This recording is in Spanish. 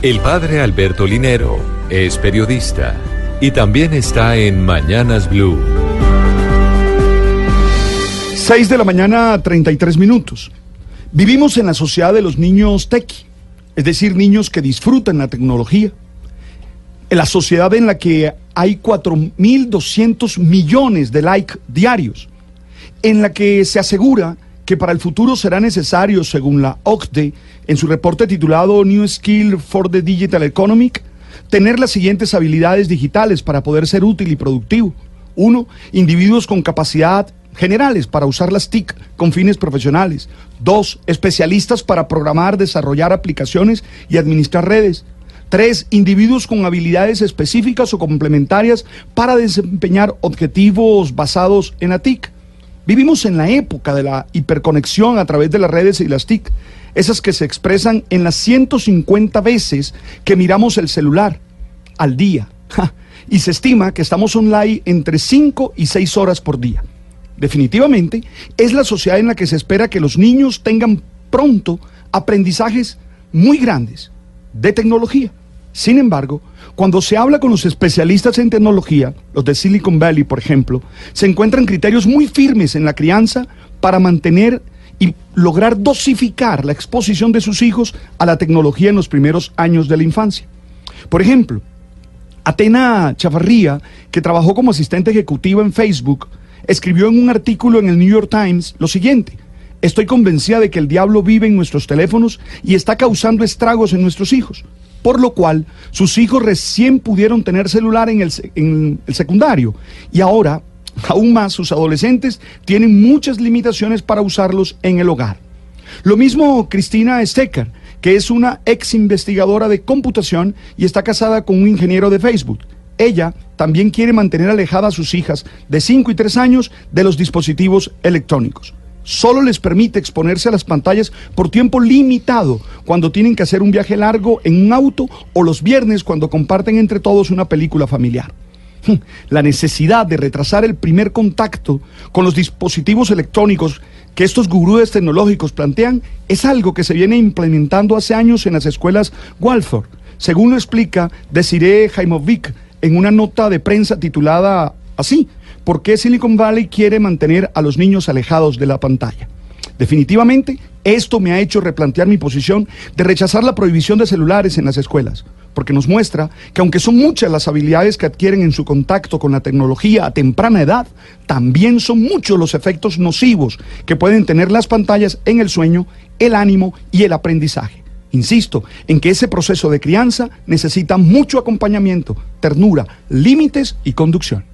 El padre Alberto Linero es periodista y también está en Mañanas Blue. 6 de la mañana, 33 minutos. Vivimos en la sociedad de los niños tequi, es decir, niños que disfrutan la tecnología. En la sociedad en la que hay 4.200 millones de likes diarios. En la que se asegura que para el futuro será necesario, según la OCDE, en su reporte titulado New Skill for the Digital Economy, tener las siguientes habilidades digitales para poder ser útil y productivo. Uno, individuos con capacidad generales para usar las TIC con fines profesionales. Dos, especialistas para programar, desarrollar aplicaciones y administrar redes. Tres, individuos con habilidades específicas o complementarias para desempeñar objetivos basados en la TIC. Vivimos en la época de la hiperconexión a través de las redes y las TIC, esas que se expresan en las 150 veces que miramos el celular al día. Y se estima que estamos online entre 5 y 6 horas por día definitivamente, es la sociedad en la que se espera que los niños tengan pronto aprendizajes muy grandes de tecnología. Sin embargo, cuando se habla con los especialistas en tecnología, los de Silicon Valley, por ejemplo, se encuentran criterios muy firmes en la crianza para mantener y lograr dosificar la exposición de sus hijos a la tecnología en los primeros años de la infancia. Por ejemplo, Atena Chavarría, que trabajó como asistente ejecutiva en Facebook, escribió en un artículo en el New York Times lo siguiente. Estoy convencida de que el diablo vive en nuestros teléfonos y está causando estragos en nuestros hijos. Por lo cual, sus hijos recién pudieron tener celular en el, secundario. Y ahora, aún más, sus adolescentes tienen muchas limitaciones para usarlos en el hogar. Lo mismo Cristina Stecker, que es una ex investigadora de computación y está casada con un ingeniero de Facebook. Ella también quiere mantener alejadas a sus hijas de 5 y 3 años de los dispositivos electrónicos. Solo les permite exponerse a las pantallas por tiempo limitado cuando tienen que hacer un viaje largo en un auto o los viernes cuando comparten entre todos una película familiar. La necesidad de retrasar el primer contacto con los dispositivos electrónicos que estos gurúes tecnológicos plantean es algo que se viene implementando hace años en las escuelas Waldorf, según lo explica Desiree Jaimovic, en una nota de prensa titulada así, ¿por qué Silicon Valley quiere mantener a los niños alejados de la pantalla? Definitivamente, esto me ha hecho replantear mi posición de rechazar la prohibición de celulares en las escuelas, porque nos muestra que aunque son muchas las habilidades que adquieren en su contacto con la tecnología a temprana edad, también son muchos los efectos nocivos que pueden tener las pantallas en el sueño, el ánimo y el aprendizaje. Insisto en que ese proceso de crianza necesita mucho acompañamiento, ternura, límites y conducción.